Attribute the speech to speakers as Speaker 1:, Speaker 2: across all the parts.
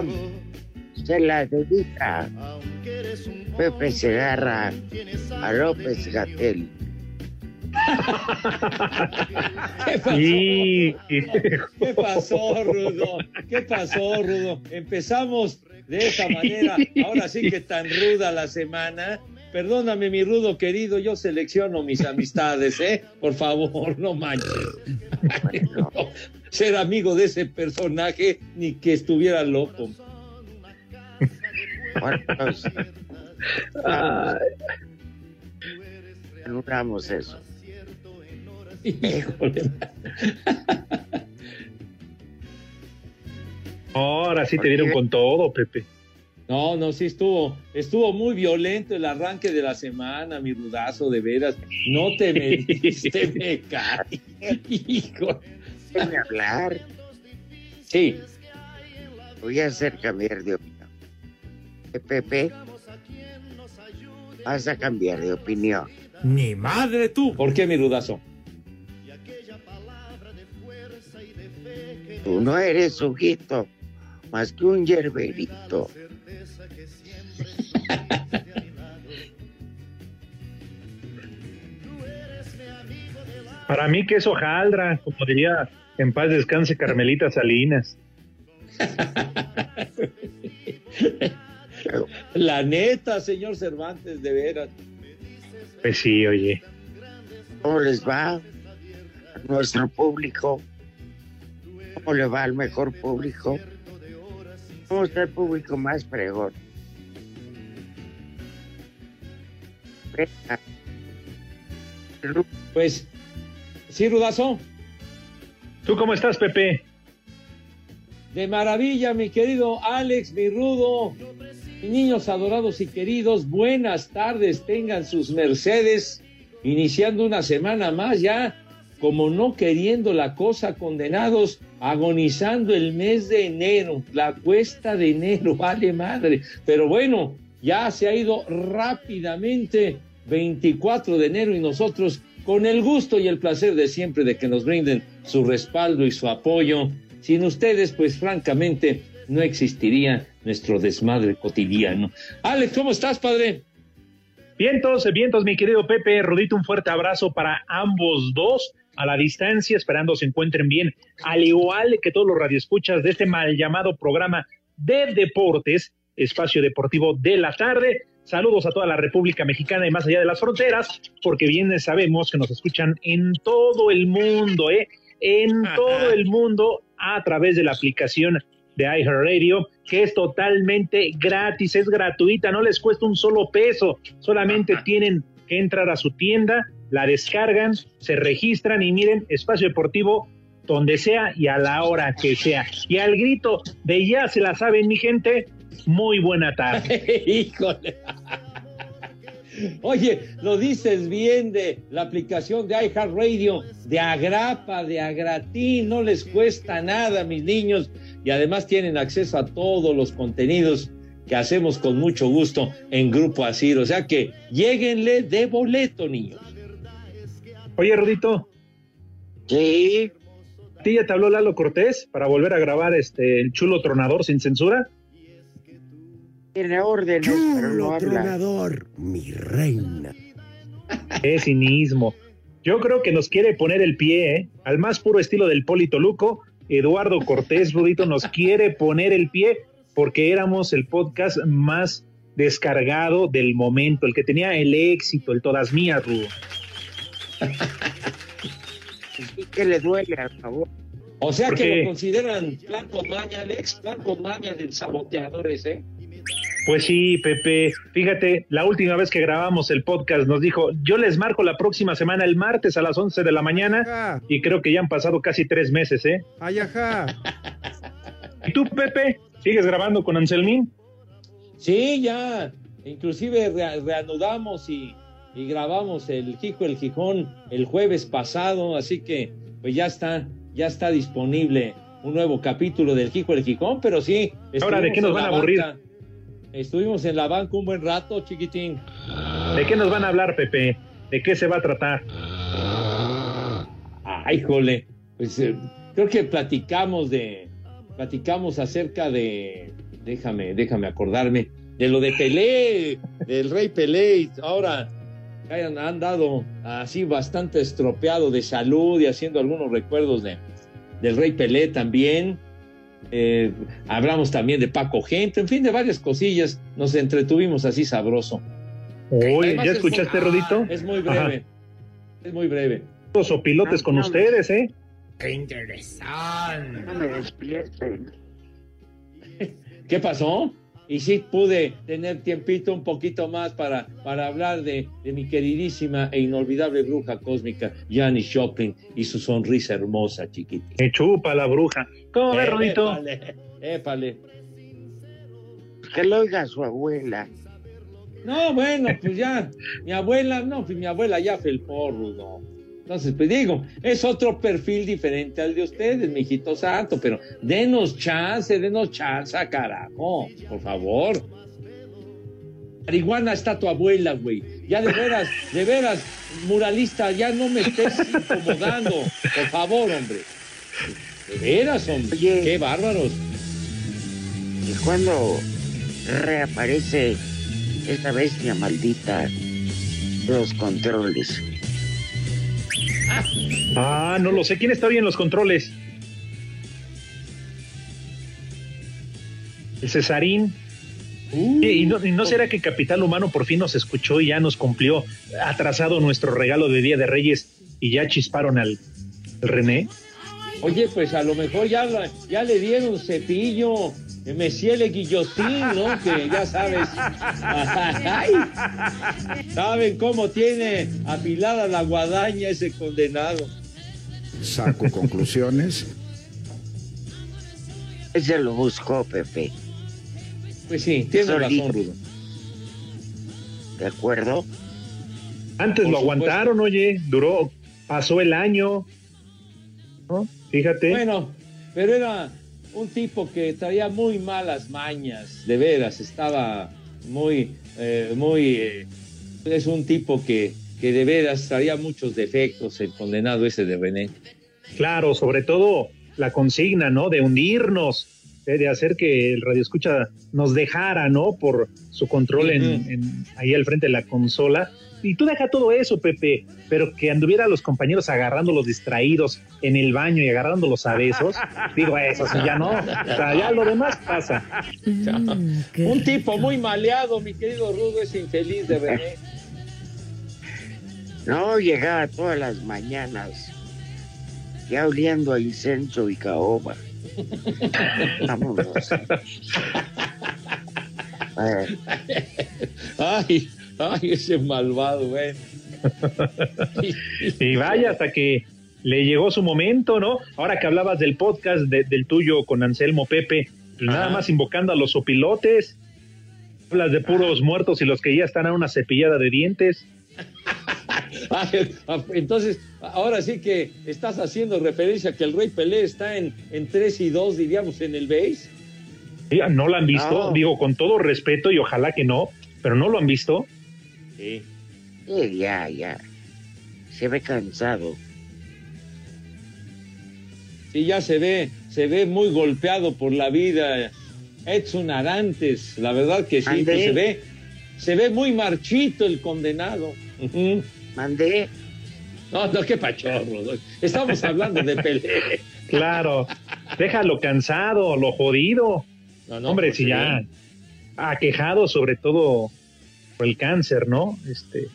Speaker 1: Canción se la dedica Pepe Segarra a López Gatel.
Speaker 2: ¿Qué pasó?
Speaker 3: Sí,
Speaker 2: ¿Qué pasó, Rudo? ¿Qué pasó, Rudo? Empezamos de esa manera. Ahora sí que tan ruda la semana. Perdóname, mi Rudo querido, yo selecciono mis amistades, ¿eh? Por favor, no manches. No, ser amigo de ese personaje ni que estuviera loco.
Speaker 1: Logramos eso.
Speaker 2: Híjole.
Speaker 3: ahora sí te dieron con todo, Pepe.
Speaker 2: No, no, sí estuvo, estuvo muy violento el arranque de la semana, mi rudazo, de veras. No te metiste, me cae. Hijo.
Speaker 1: Déjame hablar.
Speaker 2: Sí,
Speaker 1: Voy a hacer cambiar de opinión. Pepe, vas a cambiar de opinión.
Speaker 2: ni madre tú. ¿Por qué, mi rudazo?
Speaker 1: Tú no eres sujito, más que un yerberito.
Speaker 3: Para mí que es hojaldra, como diría en paz descanse Carmelita Salinas.
Speaker 2: La neta, señor Cervantes, de veras.
Speaker 3: Pues sí, oye.
Speaker 1: ¿Cómo les va a nuestro público? ¿Cómo le va al mejor público? ¿Cómo está el público más fregón?
Speaker 2: Pues, sí, rudazo.
Speaker 3: ¿Tú cómo estás, Pepe?
Speaker 2: De maravilla, mi querido Alex, mi rudo. Niños adorados y queridos, buenas tardes, tengan sus mercedes, iniciando una semana más ya, como no queriendo la cosa, condenados, agonizando el mes de enero, la cuesta de enero, vale madre. Pero bueno, ya se ha ido rápidamente 24 de enero y nosotros con el gusto y el placer de siempre de que nos brinden su respaldo y su apoyo. Sin ustedes, pues francamente, no existiría nuestro desmadre cotidiano. Alex, ¿cómo estás, padre?
Speaker 3: Vientos, vientos, mi querido Pepe, Rudito, un fuerte abrazo para ambos dos a la distancia, esperando se encuentren bien, al igual que todos los radioescuchas de este mal llamado programa de deportes, espacio deportivo de la tarde. Saludos a toda la República Mexicana y más allá de las fronteras, porque bien sabemos que nos escuchan en todo el mundo, ¿eh? En todo el mundo a través de la aplicación de iHeartRadio, que es totalmente gratis, es gratuita, no les cuesta un solo peso, solamente tienen que entrar a su tienda, la descargan, se registran y miren, espacio deportivo donde sea y a la hora que sea. Y al grito de ya se la saben, mi gente, muy buena tarde.
Speaker 2: Híjole. Oye, lo dices bien de la aplicación de iHeartRadio, de agrapa, de agratín, no les cuesta nada, mis niños, y además tienen acceso a todos los contenidos que hacemos con mucho gusto en Grupo Asir. O sea que lleguenle de boleto, niños.
Speaker 3: Oye, Rudito,
Speaker 1: Sí,
Speaker 3: ¿A ti ya te habló Lalo Cortés para volver a grabar este el chulo tronador sin censura?
Speaker 1: Tiene órdenes, pero no
Speaker 4: Chulo
Speaker 1: habla.
Speaker 4: tronador, mi reina.
Speaker 3: Qué cinismo. Yo creo que nos quiere poner el pie, ¿eh? Al más puro estilo del Polito Luco, Eduardo Cortés Rudito nos quiere poner el pie porque éramos el podcast más descargado del momento, el que tenía el éxito, el todas mías, Rudo.
Speaker 1: Y que le duele, al favor.
Speaker 2: O sea
Speaker 3: ¿Por
Speaker 2: que lo consideran plan con maña, Alex, plan con maña del saboteador ese.
Speaker 3: Pues sí, Pepe, fíjate, la última vez que grabamos el podcast nos dijo, yo les marco la próxima semana el martes a las 11 de la mañana
Speaker 5: Ajá,
Speaker 3: y creo que ya han pasado casi tres meses, ¿eh?
Speaker 5: ay, ajá.
Speaker 3: ¿Y tú, Pepe, sigues grabando con Anselmín?
Speaker 2: Sí, ya. Inclusive rea- reanudamos y, y grabamos el Jico el Gijón el jueves pasado, así que pues ya está, ya está disponible un nuevo capítulo del Jico el Gijón, pero sí.
Speaker 3: Ahora, ¿de qué nos van a aburrir?
Speaker 2: banca. Estuvimos en la banca un buen rato, chiquitín.
Speaker 3: ¿De qué nos van a hablar, Pepe? ¿De qué se va a tratar?
Speaker 2: Ay, jole. Pues eh, creo que platicamos de, platicamos acerca de, déjame, déjame acordarme, de lo de Pelé, del rey Pelé, ahora han, han dado así bastante estropeado de salud y haciendo algunos recuerdos de, del rey Pelé también. Eh, hablamos también de Paco Gente, en fin, de varias cosillas. Nos entretuvimos así sabroso.
Speaker 3: Oye, ¿ya
Speaker 2: es
Speaker 3: escuchaste,
Speaker 2: muy-
Speaker 3: Rodito?
Speaker 2: Es muy breve. Es muy breve.
Speaker 3: Los opilotes con ustedes, ¿eh?
Speaker 1: No me despierten.
Speaker 2: ¿Qué pasó? Y sí pude tener tiempito un poquito más para, para hablar de, de mi queridísima e inolvidable bruja cósmica, Janis Joplin, y su sonrisa hermosa, chiquita.
Speaker 3: Me chupa la bruja. ¿Cómo ves, Rodito?
Speaker 2: Épale, épale.
Speaker 1: Que lo oiga su abuela.
Speaker 2: No, bueno, pues ya, mi abuela, no, pues mi abuela ya felpó, Rudo. Entonces, pues digo, es otro perfil diferente al de ustedes, mijito santo, pero denos chance, denos chance, carajo, por favor. Marihuana está tu abuela, güey. Ya de veras, de veras, muralista, ya no me estés incomodando, por favor, hombre. De veras, hombre.
Speaker 1: Oye.
Speaker 2: Qué bárbaros.
Speaker 1: Y cuando reaparece esta bestia maldita, los controles.
Speaker 3: Ah, no lo sé. ¿Quién está hoy en los controles? El Cesarín. Oye, ¿Y no, y no será que Capital Humano por fin nos escuchó y ya nos cumplió atrasado nuestro regalo de Día de Reyes y ya chisparon al, al René?
Speaker 2: Oye, pues a lo mejor ya, le dieron cepillo, Messier Le Guillotín, ¿no? Que ya sabes. Ay, ¿Saben cómo tiene afilada la guadaña ese condenado?
Speaker 5: Saco conclusiones.
Speaker 1: Ese lo buscó Pepe,
Speaker 2: Pues sí, tiene
Speaker 1: Solito.
Speaker 2: razón, Rudo.
Speaker 1: ¿de acuerdo?
Speaker 3: Antes
Speaker 2: Por
Speaker 3: lo
Speaker 2: supuesto.
Speaker 3: aguantaron, oye, duró, pasó el año. ¿no? Fíjate.
Speaker 2: Bueno, pero era un tipo que traía muy malas mañas, de veras, estaba muy, eh, muy, eh, es un tipo que, que de veras traía muchos defectos, el condenado ese de René.
Speaker 3: Claro, sobre todo la consigna, ¿no? De hundirnos, eh, de hacer que el radio escucha nos dejara, ¿no? Por su control en, en- ahí al frente de la consola. Y tú deja todo eso, Pepe, pero que anduviera los compañeros agarrándolos distraídos en el baño y agarrándolos a besos. Digo, eso sí, ya no. O sea, ya lo demás pasa.
Speaker 2: Un tipo muy maleado, mi querido Rudo, ese infeliz de René.
Speaker 1: No, llegaba todas las mañanas, ya oliendo a incenso y caoba. Vámonos.
Speaker 2: Ay, ay, ese malvado, güey.
Speaker 3: Y vaya, hasta que le llegó su momento, ¿no? Ahora que hablabas del podcast de- del tuyo con Anselmo Pepe, pues nada más invocando a los opilotes. Hablas de puros muertos y los que ya están a una cepillada de dientes.
Speaker 2: Entonces, ahora sí que estás haciendo referencia a que el Rey Pelé está en, en 3 y 2, diríamos, en el base.
Speaker 3: ¿No lo han visto? Digo, con todo respeto y ojalá que no, pero no lo han visto.
Speaker 2: Sí.
Speaker 1: sí, ya, ya. Se ve cansado.
Speaker 2: Sí, ya se ve, se ve muy golpeado por la vida. Edson Arantes, la verdad que sí, se ve, se ve muy marchito el condenado.
Speaker 1: Mandé.
Speaker 2: No, no, qué pachorro. Estamos hablando de Pelé.
Speaker 3: Claro, déjalo cansado, lo jodido.
Speaker 2: No, no,
Speaker 3: Hombre,
Speaker 2: pues
Speaker 3: si
Speaker 2: sí.
Speaker 3: ya aquejado sobre todo el cáncer, ¿no? Este,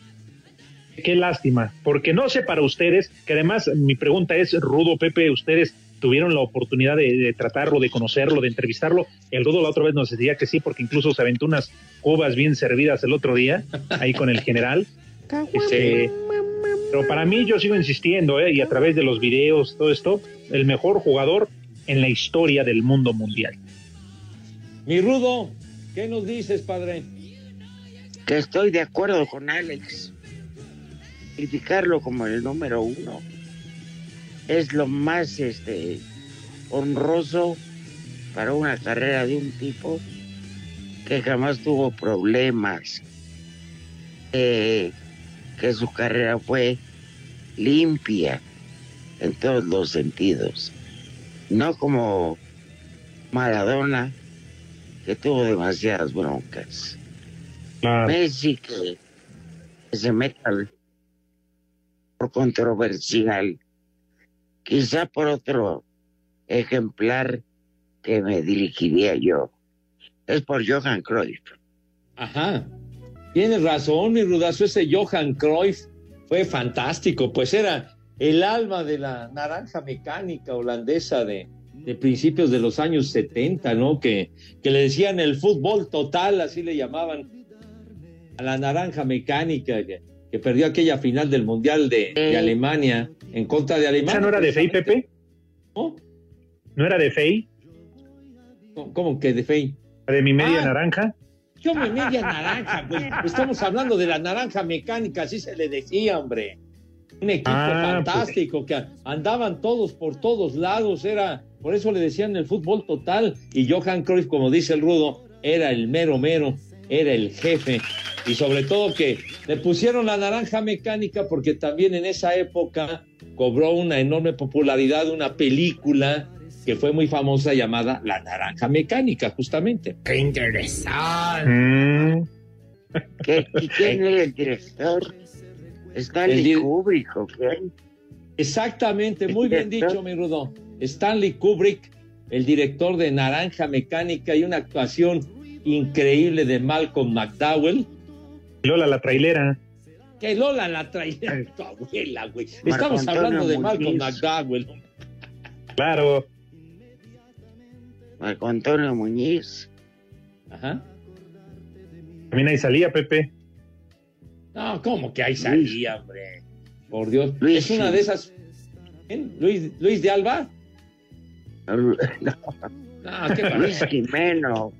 Speaker 3: qué lástima, porque no sé para ustedes, que además mi pregunta es, Rudo, Pepe, ustedes tuvieron la oportunidad de, de tratarlo, de conocerlo, de entrevistarlo. El Rudo la otra vez nos decía que sí, porque incluso se aventó unas cubas bien servidas el otro día, ahí con el general. Este, pero para mí yo sigo insistiendo, ¿eh? y a través de los videos, todo esto, el mejor jugador en la historia del mundo mundial.
Speaker 2: Mi Rudo, ¿qué nos dices, padre?
Speaker 1: Que estoy de acuerdo con Alex. Criticarlo como el número uno es lo más este honroso para una carrera de un tipo que jamás tuvo problemas. Que su carrera fue limpia en todos los sentidos. No como Maradona, que tuvo demasiadas broncas. Messi, que, que se meta por controversial, quizá por otro ejemplar que me dirigiría yo. Es por Johan Cruyff.
Speaker 2: Ajá. Tienes razón, mi rudazo. Ese Johan Cruyff fue fantástico, pues era el alma de la naranja mecánica holandesa de, de principios de los años 70, ¿no? Que, que le decían el fútbol total, así le llamaban a la naranja mecánica, que, que perdió aquella final del Mundial de, de Alemania en contra de Alemania.
Speaker 3: ¿Esa no era de Fey, Pepe?
Speaker 2: ¿No?
Speaker 3: ¿No era de Fey?
Speaker 2: ¿Cómo- ¿Cómo que de Fey?
Speaker 3: ¿De mi media
Speaker 2: Ah.
Speaker 3: naranja?
Speaker 2: Yo me media naranja, pues. Estamos hablando de la naranja mecánica, así se le decía, hombre. Un equipo
Speaker 3: Ah,
Speaker 2: fantástico que andaban todos por todos lados, era, por eso le decían el fútbol total. Y Johan Cruyff, como dice el Rudo, era el mero mero, era el jefe. Y sobre todo que le pusieron la naranja mecánica porque también en esa época cobró una enorme popularidad una película que fue muy famosa llamada La Naranja Mecánica, justamente.
Speaker 1: ¡Qué interesante!
Speaker 3: Mm,
Speaker 1: ¿Qué- ¿Y quién era el director? Stanley
Speaker 2: El
Speaker 1: Kubrick, ¿o quién?
Speaker 2: Exactamente, muy bien dicho, mi Rudo. Stanley Kubrick, el director de Naranja Mecánica y una actuación increíble de Malcolm McDowell.
Speaker 3: Lola la trailera.
Speaker 2: Que Lola la traía tu abuela, güey.
Speaker 1: Marco
Speaker 2: Estamos
Speaker 1: Antonio
Speaker 2: hablando de
Speaker 1: Muñiz.
Speaker 2: Malcolm McDowell.
Speaker 3: Claro.
Speaker 1: Marco Antonio Muñiz.
Speaker 2: Ajá.
Speaker 3: También ahí salía, Pepe.
Speaker 2: No, ¿cómo que ahí salía, hombre? Por Dios.
Speaker 1: Luis,
Speaker 2: es una de esas. ¿Luis, Luis de Alba?
Speaker 1: Lu-
Speaker 2: No, qué
Speaker 1: Luis. Jimeno.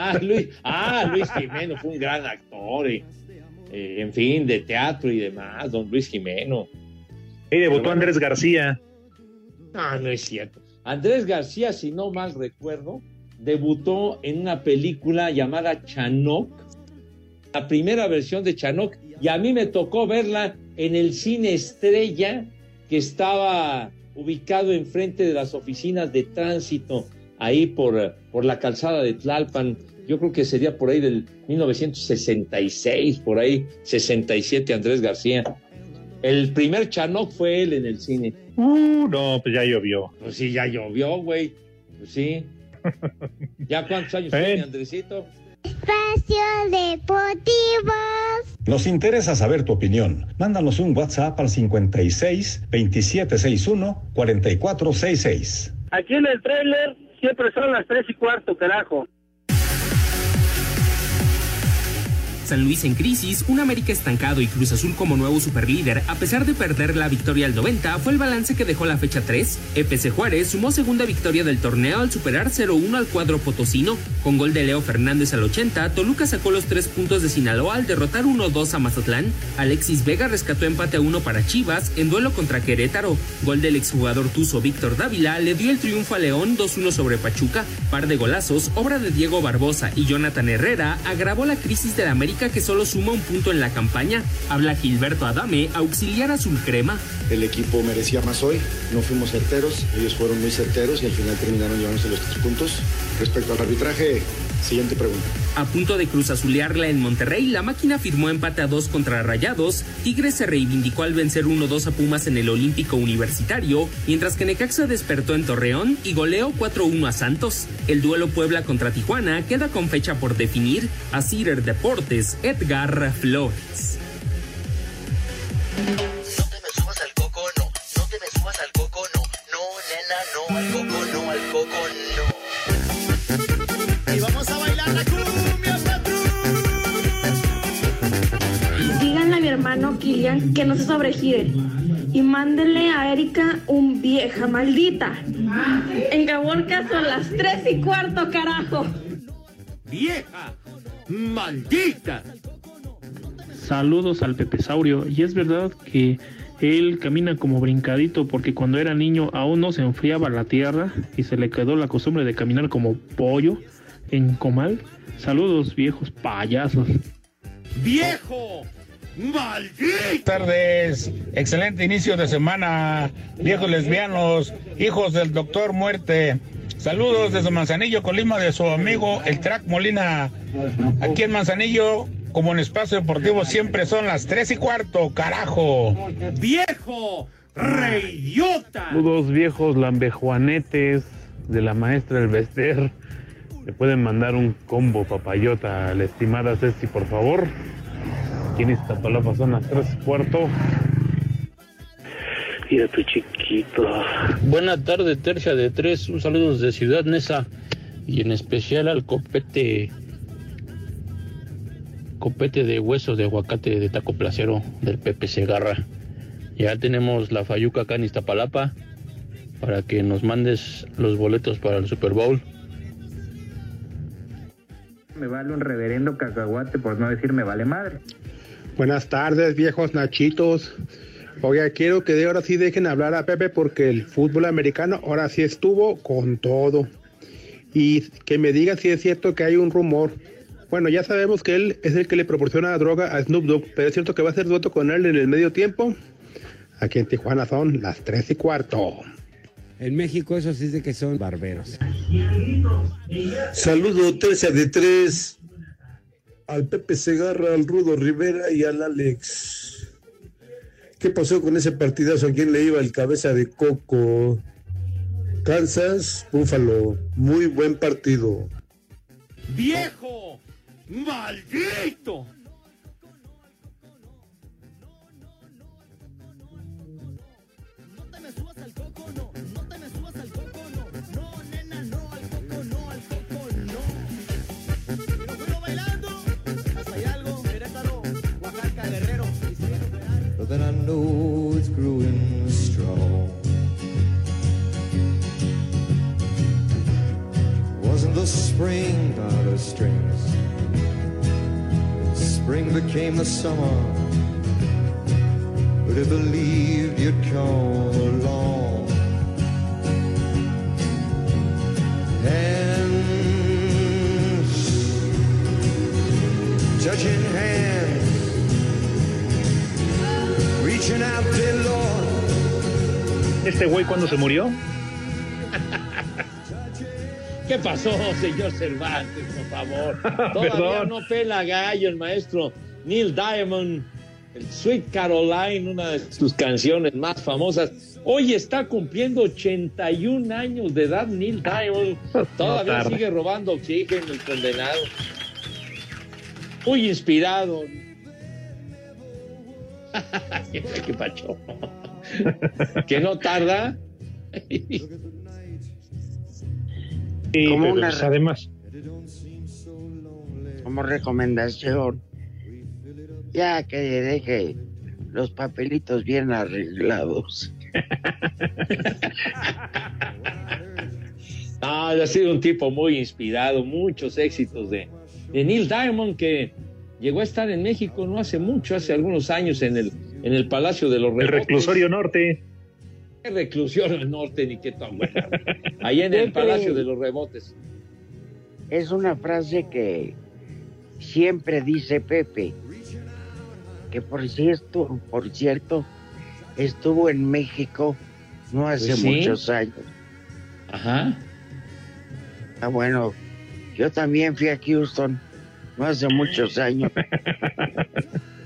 Speaker 2: Ah, Luis, ah, Luis Jimeno fue un gran actor, eh, eh, en fin, de teatro y demás, don Luis Jimeno.
Speaker 3: Ahí debutó Andrés García.
Speaker 2: No, no es cierto. Andrés García, si no mal recuerdo, debutó en una película llamada Chanok, la primera versión de Chanok, y a mí me tocó verla en el cine Estrella, que estaba ubicado enfrente de las oficinas de tránsito, ahí por, por la calzada de Tlalpan. Yo creo que sería por ahí del 1966, por ahí, 67, Andrés García. El primer Chanok fue él en el cine.
Speaker 3: Uh, no, pues ya llovió.
Speaker 2: Pues sí, ya llovió, güey. Pues sí. ¿Ya cuántos años
Speaker 3: Eh.
Speaker 2: tiene Andresito?
Speaker 6: Espacio Deportivo.
Speaker 7: Nos interesa saber tu opinión. Mándanos un WhatsApp al 56 2761 4466.
Speaker 8: Aquí en el trailer siempre son las tres y cuarto, carajo.
Speaker 9: San Luis en crisis, un América estancado y Cruz Azul como nuevo superlíder, a pesar de perder la victoria al 90, fue el balance que dejó la fecha 3. EPC Juárez sumó segunda victoria del torneo al superar 0-1 al cuadro potosino. Con gol de Leo Fernández al 80, Toluca sacó los tres puntos de Sinaloa al derrotar 1-2 a Mazatlán. Alexis Vega rescató empate a 1 para Chivas en duelo contra Querétaro. Gol del exjugador tuzo Víctor Dávila le dio el triunfo a León 2-1 sobre Pachuca. Par de golazos, obra de Diego Barbosa y Jonathan Herrera, agravó la crisis del América Que solo suma un punto en la campaña. Habla Gilberto Adame, auxiliar azul crema.
Speaker 5: El equipo merecía más hoy, no fuimos certeros, ellos fueron muy certeros y al final terminaron llevándose los tres puntos. Respecto al arbitraje, siguiente pregunta.
Speaker 9: A punto de cruzazulearla en Monterrey, la máquina firmó empate a dos contra Rayados. Tigres se reivindicó al vencer 1-2 a Pumas en el Olímpico Universitario, mientras que Necaxa despertó en Torreón y goleó 4-1 a Santos. El duelo Puebla contra Tijuana queda con fecha por definir a Cider Deportes Edgar Flores.
Speaker 10: Kilian que no se sobregire. Y mándenle a Erika un vieja maldita. En Caborca son las tres y cuarto, carajo.
Speaker 11: ¡Vieja! ¡Maldita!
Speaker 12: Saludos al Pepesaurio. Y es verdad que él camina como brincadito porque cuando era niño aún no se enfriaba la tierra y se le quedó la costumbre de caminar como pollo en comal. Saludos viejos payasos.
Speaker 11: ¡Viejo! ¡Maldito!
Speaker 13: Buenas tardes, excelente inicio de semana, viejos lesbianos, hijos del doctor Muerte. Saludos desde Manzanillo, Colima, de su amigo el Track Molina. Aquí en Manzanillo, como en Espacio Deportivo, siempre son las tres y cuarto, carajo.
Speaker 11: ¡Viejo! ¡Reyota!
Speaker 12: Saludos viejos lambejuanetes de la maestra El Bester. Le pueden mandar un combo papayota a la estimada Ceci, por favor. Aquí en Iztapalapa son las tres y cuarto. Mira tu chiquito.
Speaker 14: Buena tarde, tercia de tres. Un saludo desde Ciudad Nesa y en especial al copete. Copete de huesos de aguacate de taco placero del Pepe Segarra. Ya tenemos la Fayuca acá en Iztapalapa para que nos mandes los boletos para el Super Bowl.
Speaker 15: Me vale un reverendo cacahuate por no decir me vale madre.
Speaker 16: Buenas tardes, viejos nachitos. Oiga, quiero que de ahora sí dejen hablar a Pepe porque el fútbol americano ahora sí estuvo con todo. Y que me diga si es cierto que hay un rumor. Bueno, ya sabemos que él es el que le proporciona droga a Snoop Dogg, pero es cierto que va a hacer dueto con él en el medio tiempo. Aquí en Tijuana son las tres y cuarto.
Speaker 17: En México eso sí de que son barberos.
Speaker 18: Saludo tercia de tres al Pepe Segarra, al Rudo Rivera y al Alex. ¿Qué pasó con ese partidazo? ¿A quién le iba el cabeza de coco? Kansas, Búfalo. Muy buen partido.
Speaker 11: ¡Viejo! ¡Maldito!
Speaker 19: Then I know it's growing strong. Wasn't the spring by the strings? Spring became the summer. But I believed you'd come
Speaker 3: ¿Este güey cuándo se murió?
Speaker 2: ¿Qué pasó, señor Cervantes, por favor? Todavía no pela gallo el maestro Neil Diamond, el Sweet Caroline, una de sus canciones más famosas. Hoy está cumpliendo 81 años de edad Neil Diamond. Todavía sigue robando oxígeno el condenado. Muy inspirado. ¿Qué pacho? Que no tarda.
Speaker 3: Sí,
Speaker 1: Como
Speaker 3: pero
Speaker 1: una-
Speaker 3: pues, además.
Speaker 1: como recomendación, ya que deje los papelitos bien arreglados.
Speaker 2: Ah, ha sido un tipo muy inspirado, muchos éxitos de, de Neil Diamond que llegó a estar en México no hace mucho, hace algunos años en el, en el Palacio de los
Speaker 3: El
Speaker 2: Rebotes.
Speaker 3: reclusorio norte.
Speaker 2: ¿Qué reclusión al norte ni qué tan buena. Ahí en el Palacio de los Rebotes.
Speaker 1: Es una frase que siempre dice Pepe, que por cierto, por cierto, estuvo en México no hace
Speaker 2: Pues sí.
Speaker 1: muchos años.
Speaker 2: Ajá.
Speaker 1: Ah, bueno, yo también fui a Houston no hace muchos años.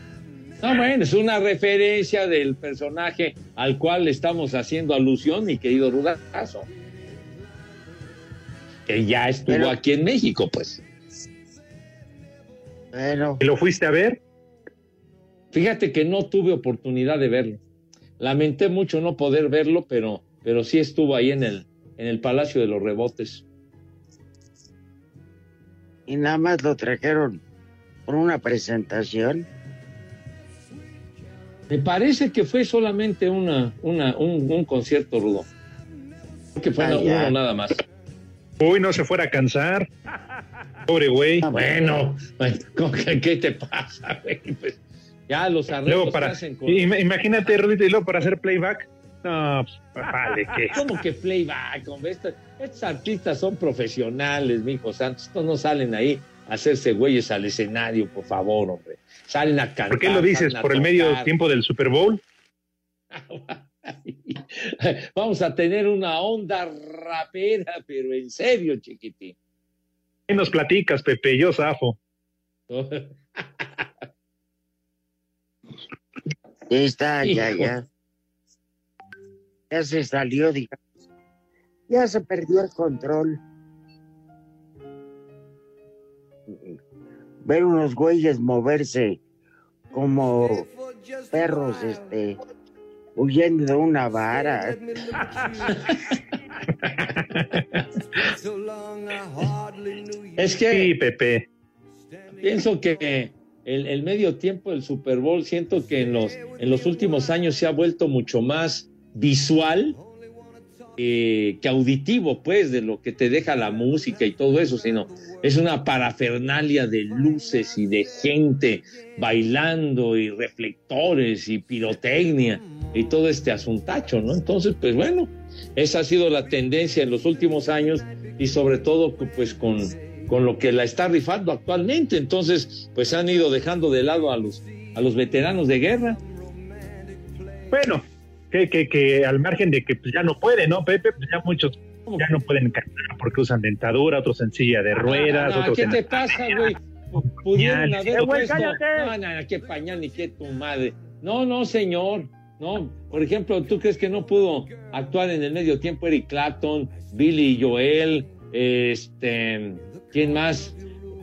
Speaker 2: No, bueno, es una referencia del personaje al cual le estamos haciendo alusión, mi querido Rudazo. Que ya estuvo
Speaker 1: Pero-
Speaker 2: aquí en México, pues.
Speaker 1: Bueno,
Speaker 3: ¿Y lo fuiste a ver?
Speaker 2: Fíjate que no tuve oportunidad de verlo. Lamenté mucho no poder verlo, pero, pero sí estuvo ahí en el, en el Palacio de los Rebotes.
Speaker 1: y nada más lo trajeron por una presentación.
Speaker 2: Me parece que fue solamente una, una, un, un concierto rudo. Que fue
Speaker 1: Ah,
Speaker 2: uno
Speaker 1: ya.
Speaker 2: nada más.
Speaker 3: Uy, no se fuera a cansar. Pobre güey.
Speaker 2: Ah, bueno, bueno, ¿cómo que- ¿qué te pasa, güey? Pues, ya los arreglos
Speaker 3: Luego para.
Speaker 2: hacen con...
Speaker 3: Ima- Imagínate, Rudito, y luego para hacer playback. No, pues, vale, que.
Speaker 2: ¿Cómo que playback? hombre? Estos, estos artistas son profesionales, mijo santos. Estos no salen ahí a hacerse güeyes al escenario, por favor, hombre. Salen a cantar.
Speaker 3: ¿Por qué lo dices? ¿Por el medio tiempo del Super Bowl?
Speaker 2: Vamos a tener una onda rapera, pero en serio, chiquitín.
Speaker 3: ¿Qué nos platicas, Pepe? Yo zafo.
Speaker 1: Ya está, ya, ya. Ya se salió, digamos. Ya se perdió el control. Ver unos güeyes moverse como perros, este, huyendo de una vara.
Speaker 2: Es que
Speaker 3: Sí, Pepe.
Speaker 2: pienso que el, el medio tiempo del Super Bowl, siento que en los, en los últimos años se ha vuelto mucho más visual eh, que auditivo, pues, de lo que te deja la música y todo eso, sino es una parafernalia de luces y de gente bailando y reflectores y pirotecnia y todo este asuntacho, ¿no? Entonces, pues bueno, esa ha sido la tendencia en los últimos años y sobre todo, pues, con, con lo que la está rifando actualmente. Entonces, pues han ido dejando de lado a los, a los veteranos de guerra.
Speaker 3: Bueno, que, que, que al margen de que pues, ya no puede, ¿no, Pepe? Pues ya muchos ya no pueden cantar porque usan dentadura, otros en silla de ruedas,
Speaker 2: Ah,
Speaker 3: otros
Speaker 2: ¿Qué
Speaker 3: en...
Speaker 2: te pasa, güey? Pudieron haber
Speaker 3: Eh, güey,
Speaker 2: puesto-
Speaker 3: cállate.
Speaker 2: No, no, no, qué pañal ni qué tu madre. No, no, señor. No, por ejemplo, ¿tú crees que no pudo actuar en el medio tiempo Eric Clapton, Billy Joel, este, ¿quién más?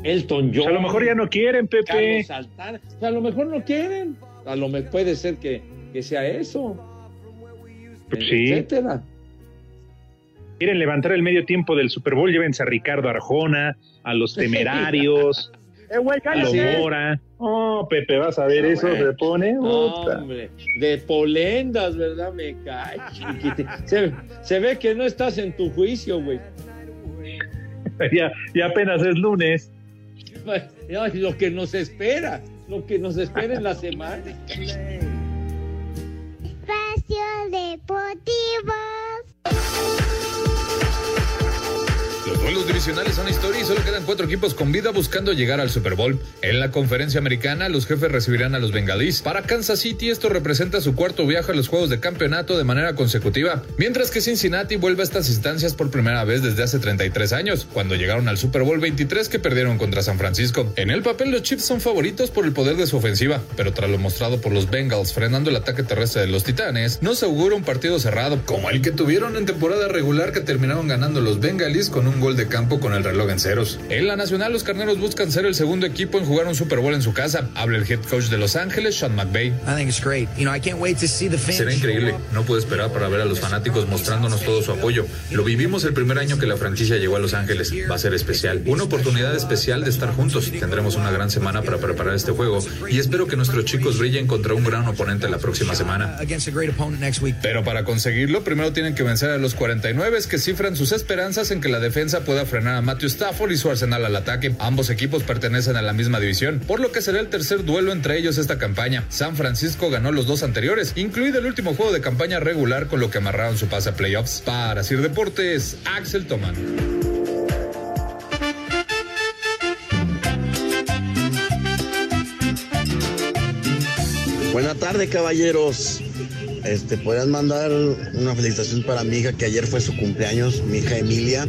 Speaker 2: Elton John.
Speaker 3: A lo mejor ya no quieren, Pepe.
Speaker 2: Carlos a lo mejor no quieren. A lo mejor puede ser que, que sea eso.
Speaker 3: Pues sí.
Speaker 2: Etcétera.
Speaker 3: Quieren levantar el medio tiempo del Super Bowl, llévense a Ricardo Arjona, a los temerarios, a los Mora. Oh, Pepe, vas a ver,
Speaker 2: No,
Speaker 3: eso
Speaker 2: güey.
Speaker 3: se pone.
Speaker 2: Hombre, de polendas, ¿verdad? Me cae. Se, se ve que no estás en tu juicio, güey.
Speaker 3: Ya, ya apenas es lunes.
Speaker 2: Ay, Lo que nos espera, lo que nos espera en la semana.
Speaker 6: Espacio Deportivo.
Speaker 20: Los duelos divisionales son historia y solo quedan cuatro equipos con vida buscando llegar al Super Bowl. En la conferencia americana, los jefes recibirán a los bengalíes. Para Kansas City, esto representa su cuarto viaje a los juegos de campeonato de manera consecutiva, mientras que Cincinnati vuelve a estas instancias por primera vez desde hace 33 años, cuando llegaron al Super Bowl 23 que perdieron contra San Francisco. En el papel, los Chiefs son favoritos por el poder de su ofensiva, pero tras lo mostrado por los Bengals frenando el ataque terrestre de los Titanes, no se augura un partido cerrado como el que tuvieron en temporada regular que terminaron ganando los Bengalis con un gol de campo con el reloj en ceros. En la nacional, los carneros buscan ser el segundo equipo en jugar un Super Bowl en su casa. Habla el head coach de Los Ángeles, Sean McVay.
Speaker 21: I think it's great. You know, I can't wait to see the fans.
Speaker 20: Será increíble. No puedo esperar para ver a los fanáticos mostrándonos todo su apoyo. Lo vivimos el primer año que la franquicia llegó a Los Ángeles. Va a ser especial. Una oportunidad especial de estar juntos. Tendremos una gran semana para preparar este juego y espero que nuestros chicos brillen contra un gran oponente la próxima semana.
Speaker 21: Against a great opponent next week.
Speaker 20: Pero para conseguirlo, primero tienen que vencer a los 49 que cifran sus esperanzas en que la defensa defensa pueda frenar a Matthew Stafford y su arsenal al ataque. Ambos equipos pertenecen a la misma división, por lo que será el tercer duelo entre ellos esta campaña. San Francisco ganó los dos anteriores, incluido el último juego de campaña regular con lo que amarraron su pase a playoffs. Para Sir Deportes, Axel Toman.
Speaker 22: Buena tarde, caballeros. Este, podrían mandar una felicitación para mi hija que ayer fue su cumpleaños, mi hija Emilia.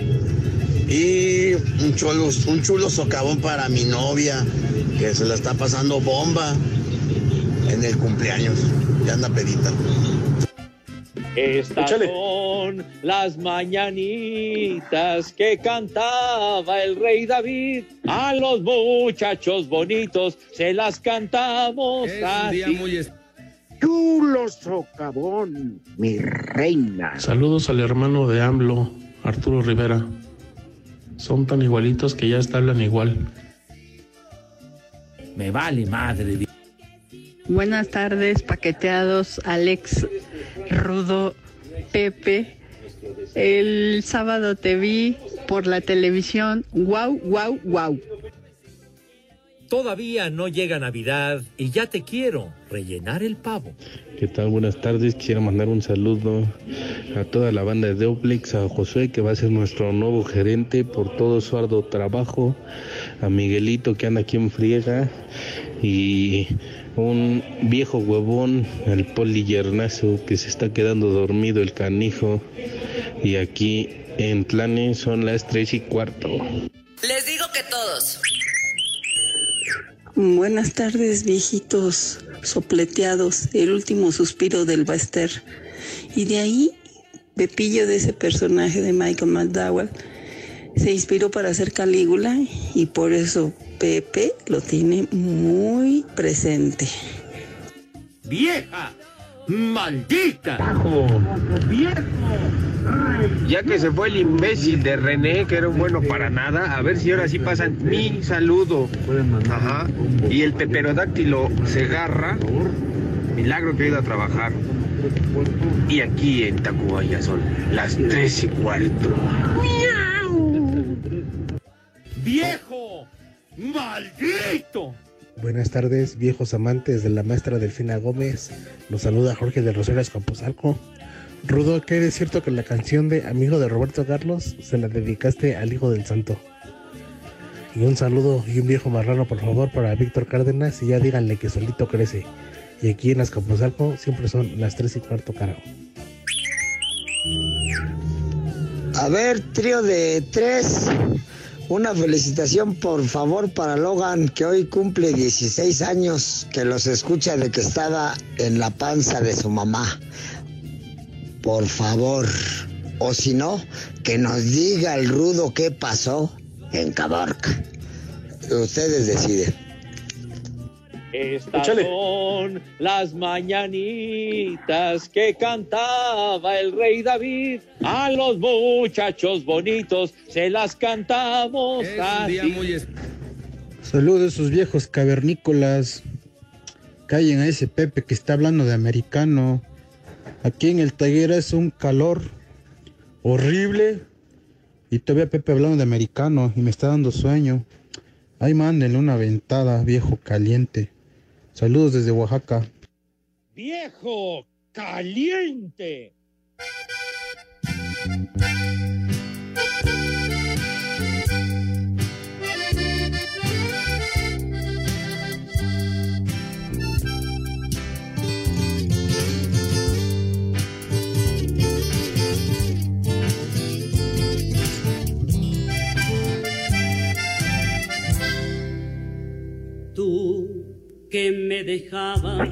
Speaker 22: Y un chulo, un chulo socavón para mi novia, que se la está pasando bomba en el cumpleaños. Ya anda pedita.
Speaker 2: Estas
Speaker 22: Échale.
Speaker 2: son las mañanitas que cantaba el rey David. A los muchachos bonitos se las cantamos así.
Speaker 1: Chulo socavón, mi reina.
Speaker 12: Saludos al hermano de AMLO, Arturo Rivera. Son tan igualitos que ya hasta hablan igual.
Speaker 11: Me vale madre.
Speaker 23: Buenas tardes, paqueteados, Alex, Rudo, Pepe. El sábado te vi por la televisión. Wow, wow, wow.
Speaker 11: Todavía no llega Navidad y ya te quiero rellenar el pavo.
Speaker 12: ¿Qué tal? Buenas tardes. Quisiera mandar un saludo a toda la banda de Oplex, a Josué, que va a ser nuestro nuevo gerente por todo su arduo trabajo, a Miguelito, que anda aquí en friega, y un viejo huevón, el Poli Yernazo, que se está quedando dormido el canijo, y aquí en Tlane son las tres y cuarto.
Speaker 24: Les digo que todos.
Speaker 23: Buenas tardes, viejitos sopleteados. El último suspiro del Baster. Y de ahí, Pepillo de ese personaje de Michael McDowell se inspiró para hacer Calígula y por eso Pepe lo tiene muy presente.
Speaker 11: ¡Vieja! ¡Maldita!
Speaker 25: ¡Viejo! Ya que se fue el imbécil de René, que era un bueno para nada, a ver si ahora sí pasan mi saludo. Ajá. Y el peperodáctilo se agarra. Milagro que ha ido a trabajar. Y aquí en Tacubaya son las tres y cuarto.
Speaker 11: ¡Viejo! ¡Maldito!
Speaker 26: Buenas tardes, viejos amantes de la maestra Delfina Gómez. Los saluda Jorge de Rosario Escamposalco. Rudo, ¿qué es cierto que la canción de Amigo de Roberto Carlos se la dedicaste al Hijo del Santo? Y un saludo y un viejo marrano, por favor, para Víctor Cárdenas y ya díganle que solito crece. Y aquí en Azcapotzalco siempre son las 3 y cuarto, carajo.
Speaker 27: A ver, trío de tres. Una felicitación por favor para Logan, que hoy cumple 16 años, que los escucha de que estaba en la panza de su mamá. Por favor. O si no, que nos diga el rudo qué pasó en Caborca. Ustedes deciden.
Speaker 2: Estas
Speaker 27: Échale.
Speaker 2: son las mañanitas que cantaba el rey David. A los muchachos bonitos se las cantamos así.
Speaker 28: Saludos sus viejos cavernícolas. Callen a ese Pepe que está hablando de americano. Aquí en el taller es un calor horrible. Y todavía Pepe hablando de americano y me está dando sueño. Ay, mándenle una ventada, viejo caliente. Saludos desde Oaxaca.
Speaker 11: ¡Viejo! ¡Caliente!
Speaker 29: Que me dejabas,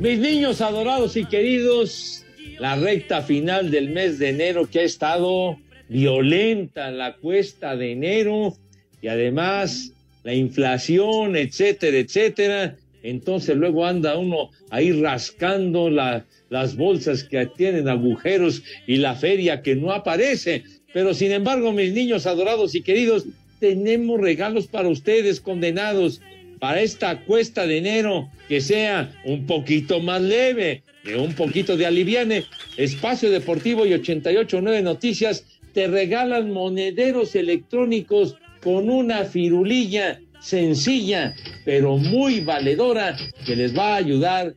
Speaker 2: Mis niños adorados y queridos, la recta final del mes de enero que ha estado violenta, la cuesta de enero y además la inflación, etcétera, etcétera. Entonces luego anda uno ahí rascando la- las bolsas que tienen agujeros y la feria que no aparece. Pero sin embargo, mis niños adorados y queridos, tenemos regalos para ustedes condenados para esta cuesta de enero que sea un poquito más leve, un poquito de aliviane. Espacio Deportivo y 889 Noticias te regalan monederos electrónicos con una firulilla sencilla, pero muy valedora que les va a ayudar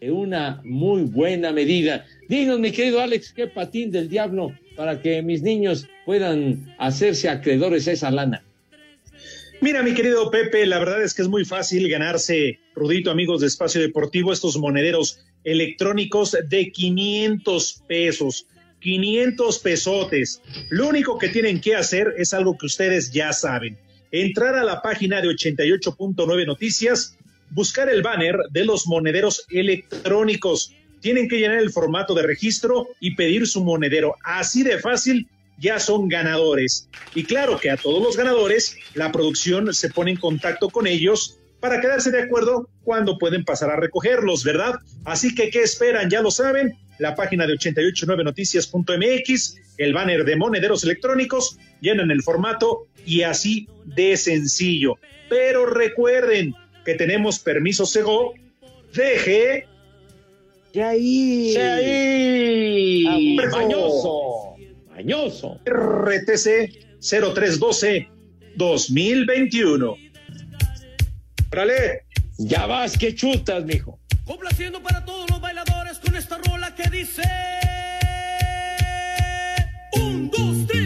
Speaker 2: en una muy buena medida. Dinos, mi querido Alex, qué patín del diablo para que mis niños puedan hacerse acreedores a esa lana.
Speaker 3: Mira, mi querido Pepe, la verdad es que es muy fácil ganarse Rudito, amigos de Espacio Deportivo, estos monederos electrónicos de 500 pesos. 500 pesotes. Lo único que tienen que hacer es algo que ustedes ya saben. Entrar a la página de 88.9 Noticias, buscar el banner de los monederos electrónicos. Tienen que llenar el formato de registro y pedir su monedero. Así de fácil, ya son ganadores. Y claro que a todos los ganadores, la producción se pone en contacto con ellos para quedarse de acuerdo cuándo pueden pasar a recogerlos, ¿verdad? Así que, ¿qué esperan? Ya lo saben, la página de 889noticias.mx, el banner de monederos electrónicos, llenan el formato y así de sencillo. Pero recuerden que tenemos permiso Sego, deje.
Speaker 1: Ya ahí.
Speaker 3: Ya ahí.
Speaker 2: Mañoso. Mañoso.
Speaker 3: RTC 0312 2021. ¡Órale!
Speaker 2: Ya vas, que chutas, mijo.
Speaker 29: Complaciendo para todos los bailadores con esta rola que dice. Un, dos, tres,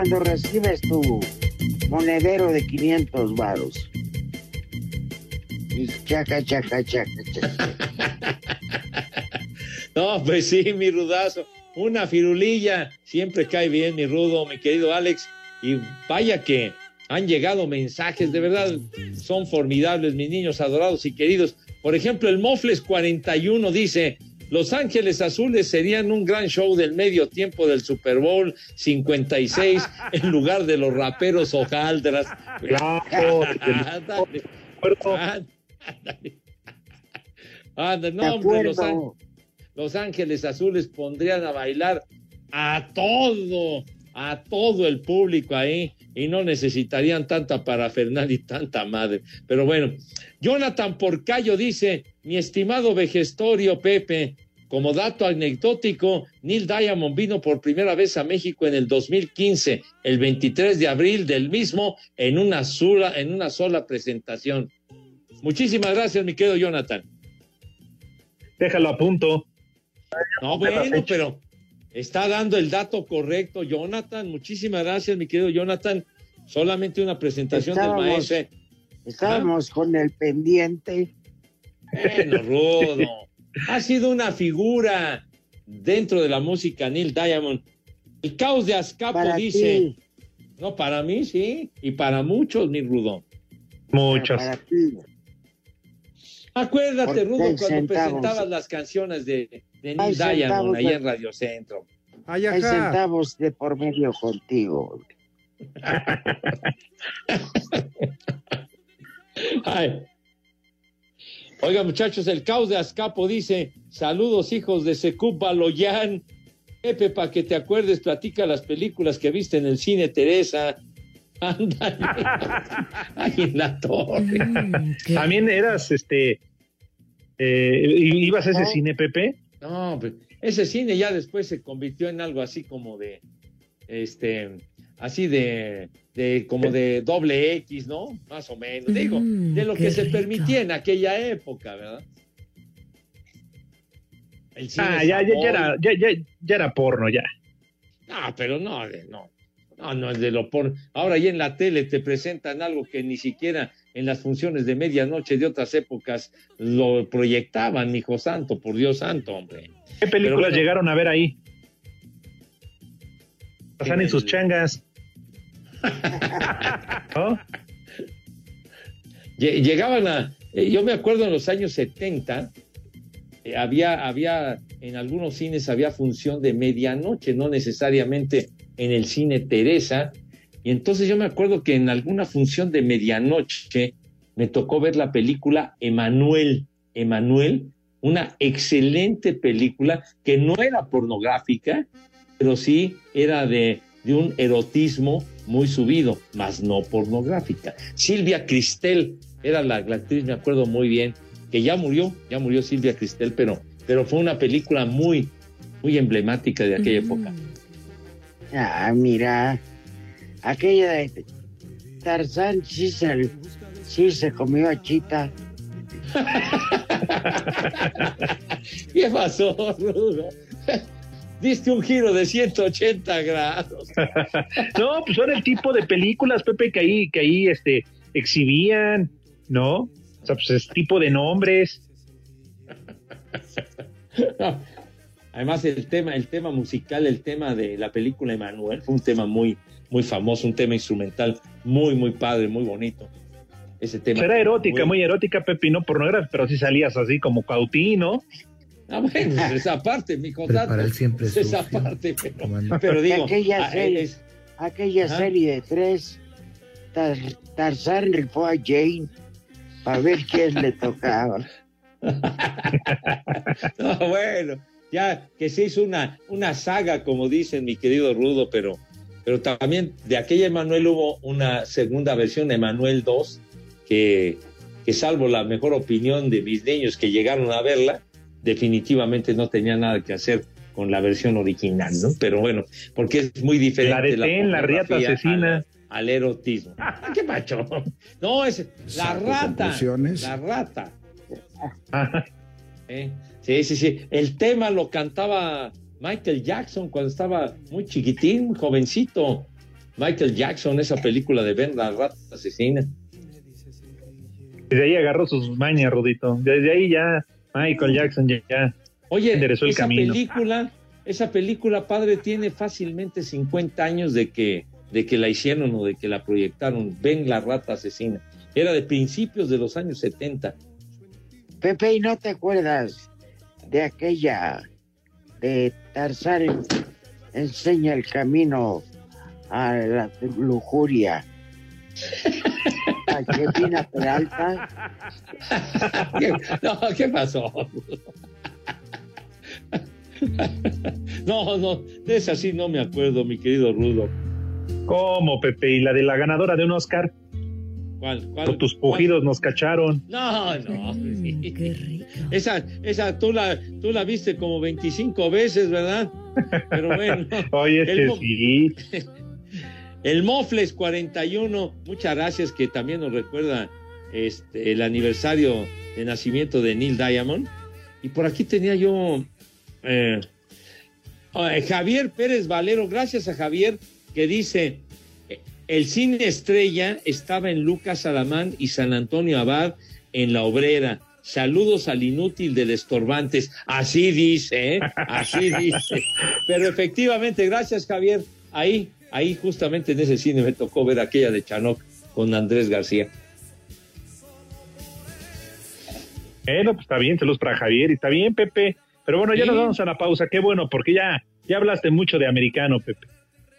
Speaker 1: cuando recibes tu monedero de 500 varos? Y chaca, chaca, chaca, chaca.
Speaker 2: No, pues sí, mi rudazo. Una firulilla siempre cae bien, mi rudo, mi querido Alex. Y vaya que han llegado mensajes, de verdad, son formidables, mis niños adorados y queridos. Por ejemplo, el Mofles 41 dice, Los Ángeles Azules serían un gran show del medio tiempo del Super Bowl 56 en lugar de los raperos hojaldras.
Speaker 3: Claro.
Speaker 2: Ándale. Ándale. Ándale, no, hombre, los, los Ángeles Azules pondrían a bailar a todo, a todo el público ahí y no necesitarían tanta parafernalia y tanta madre. Pero bueno, Jonathan Porcayo dice, mi estimado vejestorio Pepe, como dato anecdótico, Neil Diamond vino por primera vez a México en el 2015, el 23 de abril del mismo, en una sola, en una sola presentación. Muchísimas gracias, mi querido Jonathan.
Speaker 3: Déjalo a punto.
Speaker 2: No, bueno, pero está dando el dato correcto, Jonathan. Muchísimas gracias, mi querido Jonathan. Solamente una presentación
Speaker 1: Estábamos-
Speaker 2: del maestro.
Speaker 1: Estábamos con el pendiente.
Speaker 2: Bueno, Rudo. Ha sido una figura dentro de la música Neil Diamond. El caos de Azcapo
Speaker 1: Para
Speaker 2: dice.
Speaker 1: ti.
Speaker 2: No, para mí sí, y para muchos, mi Rudo.
Speaker 3: Muchos.
Speaker 1: Para ti.
Speaker 2: Acuérdate, Rudo, cuando
Speaker 1: centavos.
Speaker 2: presentabas las canciones de, de Neil
Speaker 1: Hay
Speaker 2: Diamond
Speaker 1: centavos
Speaker 2: ahí
Speaker 1: de-
Speaker 2: en Radio Centro.
Speaker 1: Hay centavos de por medio contigo.
Speaker 2: Ay. Oiga, muchachos, el caos de Azcapo dice: Saludos, hijos de Secup Baloyán. Pepe, para que te acuerdes, platica las películas que viste en el cine, Teresa. Ándale. Ay, en la torre.
Speaker 3: También eras, este, eh, ¿ibas a ese cine, Pepe?
Speaker 2: No, pues, ese cine ya después se convirtió en algo así como de, este, así de, de como de doble X, ¿no? Más o menos. Digo,
Speaker 30: Mm,
Speaker 2: de lo que se
Speaker 30: rico.
Speaker 2: permitía en aquella época, ¿verdad? El cine
Speaker 3: Ah, ya, ya, ya era, ya, ya, ya era porno, ya.
Speaker 2: No, pero no, no. No, no es de lo por. Ahora ya en la tele te presentan algo que ni siquiera en las funciones de medianoche de otras épocas lo proyectaban, hijo santo, por Dios santo, hombre.
Speaker 3: ¿Qué películas
Speaker 2: bueno.
Speaker 3: llegaron a ver ahí? Pasan en sus changas. ¿No?
Speaker 2: Lle- Llegaban a, eh, yo me acuerdo en los años 70, eh, había, había, en algunos cines había función de medianoche, no necesariamente en el cine Teresa, y entonces yo me acuerdo que en alguna función de medianoche me tocó ver la película Emanuel, Emanuel, una excelente película que no era pornográfica, pero sí era de, de un erotismo muy subido, más no pornográfica. Silvia Cristel era la, la actriz, me acuerdo muy bien, que ya murió, ya murió Silvia Cristel, pero, pero fue una película muy, muy emblemática de aquella época.
Speaker 1: Ah, mira. Aquella de Tarzán sí se, sí se comió a Chita.
Speaker 2: ¿Qué pasó, Rudo? Diste un giro de 180 grados.
Speaker 3: no, pues son el tipo de películas, Pepe, que ahí, que ahí este, exhibían, ¿no? O sea, pues es tipo de nombres.
Speaker 2: Además, el tema, el tema musical, el tema de la película Emanuel fue un tema muy, muy famoso, un tema instrumental muy, muy padre, muy bonito. Ese tema.
Speaker 3: Era erótica, muy, erótica, Pepe, no pornográfica, pero si salías así como cautino.
Speaker 2: Ah, bueno, pues esa parte, mi
Speaker 21: Para él siempre
Speaker 2: es esa parte, pero, pero digo,
Speaker 1: aquella
Speaker 2: ah,
Speaker 1: serie,
Speaker 2: es-
Speaker 1: aquella serie de tres, Tar- Tarzán le fue a Jane para ver quién le tocaba.
Speaker 2: No, bueno, ya que se hizo una, una saga, como dicen mi querido Rudo, pero, pero también de aquella Emanuel hubo una segunda versión, Emanuel 2, que, que salvo la mejor opinión de mis niños que llegaron a verla, definitivamente no tenía nada que hacer con la versión original, ¿no? Pero bueno, porque es muy diferente.
Speaker 3: La de Ten, la riata asesina.
Speaker 2: Al, al erotismo. ¿Qué macho? No, es la rata. La rata. ¿eh? Sí, sí, sí. El tema lo cantaba Michael Jackson cuando estaba muy chiquitín, muy jovencito. Michael Jackson, esa película de Ben la rata asesina.
Speaker 3: Desde ahí agarró sus mañas, Rudito. Desde ahí ya Michael Jackson ya, ya
Speaker 2: Oye,
Speaker 3: enderezó el
Speaker 2: esa
Speaker 3: camino.
Speaker 2: película, esa película, padre, tiene fácilmente 50 años de que, de que la hicieron o de que la proyectaron. Ben la rata asesina. Era de principios de los años 70.
Speaker 1: Pepe, ¿y no te acuerdas de aquella de Tarzán en- enseña el camino a la lujuria? A Jefina Peralta.
Speaker 2: ¿Qué- No, ¿qué pasó? No, no, de esa sí no me acuerdo, mi querido Rudo.
Speaker 3: ¿Cómo, Pepe? Y la de la ganadora de un Oscar.
Speaker 2: ¿Cuál?
Speaker 3: tus pujidos nos cacharon.
Speaker 2: No, no. Esa, esa tú la, tú la viste como 25 veces, ¿verdad? Pero bueno.
Speaker 3: Oye,
Speaker 2: el
Speaker 3: que sí.
Speaker 2: El Mofles 41, muchas gracias que también nos recuerda este, el aniversario de nacimiento de Neil Diamond. Y por aquí tenía yo eh, eh, Javier Pérez Valero, gracias a Javier, que dice, el cine estrella estaba en Lucas Alamán y San Antonio Abad en La Obrera. Saludos al inútil del Estorbantes. Así dice, ¿eh? así dice. Pero efectivamente, gracias Javier. Ahí, ahí justamente en ese cine me tocó ver aquella de Chanoc con Andrés García.
Speaker 3: Bueno, pues está bien, saludos para Javier y está bien, Pepe. Pero bueno, ya
Speaker 2: Sí.
Speaker 3: nos vamos a la pausa. Qué bueno, porque ya, ya hablaste mucho de americano, Pepe.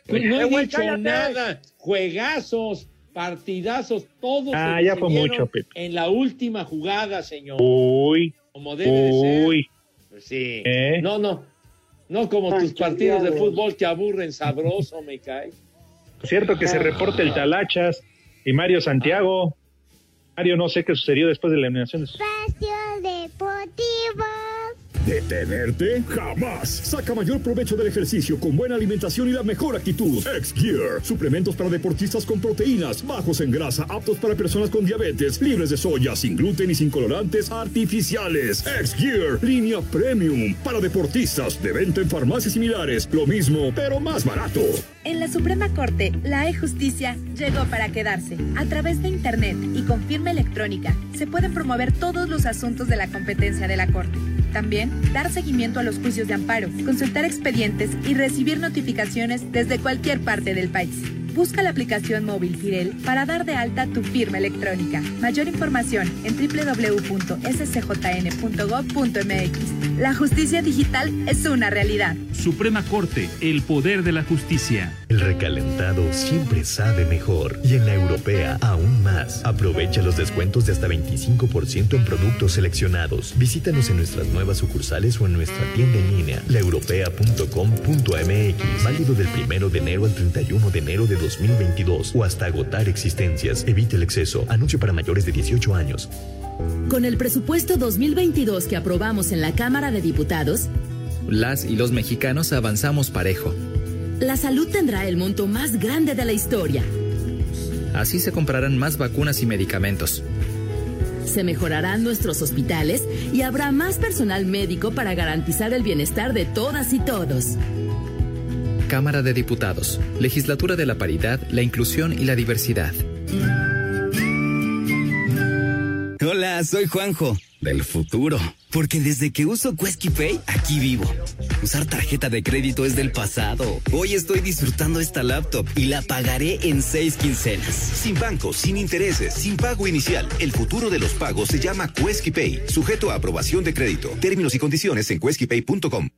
Speaker 2: No, no
Speaker 3: Eh,
Speaker 2: he
Speaker 3: güey,
Speaker 2: dicho
Speaker 3: cállate.
Speaker 2: nada. Juegazos, partidazos, todos.
Speaker 3: Ah,
Speaker 2: se
Speaker 3: ya fue mucho, Pepe.
Speaker 2: En la última jugada, señor.
Speaker 3: Uy,
Speaker 2: Como debe de ser.
Speaker 3: uy.
Speaker 2: Sí.
Speaker 3: ¿Eh?
Speaker 2: No, no. No como tus partidos de fútbol que aburren sabroso, me cae.
Speaker 3: Cierto que se reporta el Talachas y Mario Santiago. Mario, no sé qué sucedió después de la eliminación.
Speaker 6: Espacio.
Speaker 30: ¿Detenerte? Jamás. Saca mayor provecho del ejercicio con buena alimentación y la mejor actitud. X-Gear. Suplementos para deportistas con proteínas, bajos en grasa, aptos para personas con diabetes, libres de soya, sin gluten y sin colorantes artificiales. X-Gear. Línea premium. Para deportistas. De venta en farmacias similares. Lo mismo, pero más barato.
Speaker 31: En la Suprema Corte, la e-justicia llegó para quedarse. A través de Internet y con firma electrónica, se pueden promover todos los asuntos de la competencia de la Corte. También, dar seguimiento a los juicios de amparo, consultar expedientes y recibir notificaciones desde cualquier parte del país. Busca la aplicación móvil Firel para dar de alta tu firma electrónica. Mayor información en www.scjn.gov.mx. La justicia digital es una realidad.
Speaker 32: Suprema Corte, el poder de la justicia.
Speaker 33: El recalentado siempre sabe mejor y en la europea aún más. Aprovecha los descuentos de hasta 25% en productos seleccionados. Visítanos en nuestras nuevas sucursales o en nuestra tienda en línea, laeuropea.com.mx. Válido del 1 de enero al 31 de enero de 2022 o hasta agotar existencias. Evite el exceso. Anuncio para mayores de 18 años.
Speaker 34: Con el presupuesto 2022 que aprobamos en la Cámara de Diputados,
Speaker 35: Las y los mexicanos avanzamos parejo.
Speaker 34: la salud tendrá el monto más grande de la historia.
Speaker 35: Así se comprarán más vacunas y medicamentos.
Speaker 34: Se mejorarán nuestros hospitales y habrá más personal médico para garantizar el bienestar de todas y todos.
Speaker 35: Cámara de Diputados, Legislatura de la Paridad, la Inclusión y la Diversidad.
Speaker 36: Hola, soy Juanjo, del futuro. Porque desde que uso Pay, aquí vivo. Usar tarjeta de crédito es del pasado. Hoy estoy disfrutando esta laptop y la pagaré en seis quincenas.
Speaker 37: Sin bancos, sin intereses, sin pago inicial. El futuro de los pagos se llama Pay, sujeto a aprobación de crédito. Términos y condiciones en cuesquipay.com.